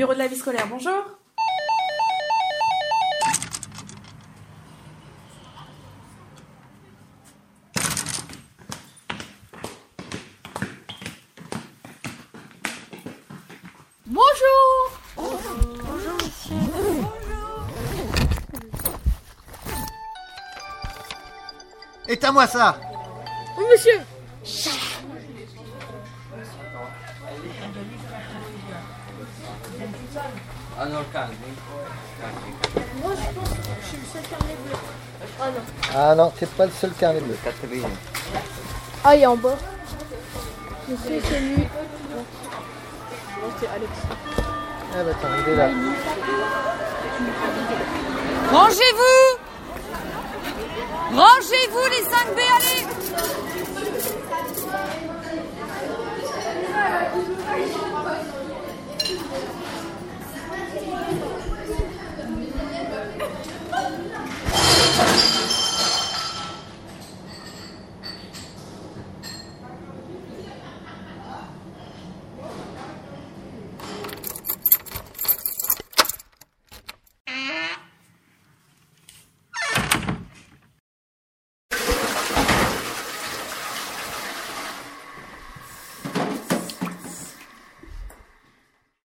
Bureau de la vie scolaire, bonjour. Bonjour. Éteins-moi ça. Oh, monsieur Ah non, calme. Moi, je pense que je suis le seul carnet bleu. Ah non. Ah non, t'es pas le seul carnet bleu. Ah, il est en bas. Monsieur, c'est lui. Non, c'est Alex. Ah bah attends, il est là. Rangez-vous Rangez-vous les 5B, allez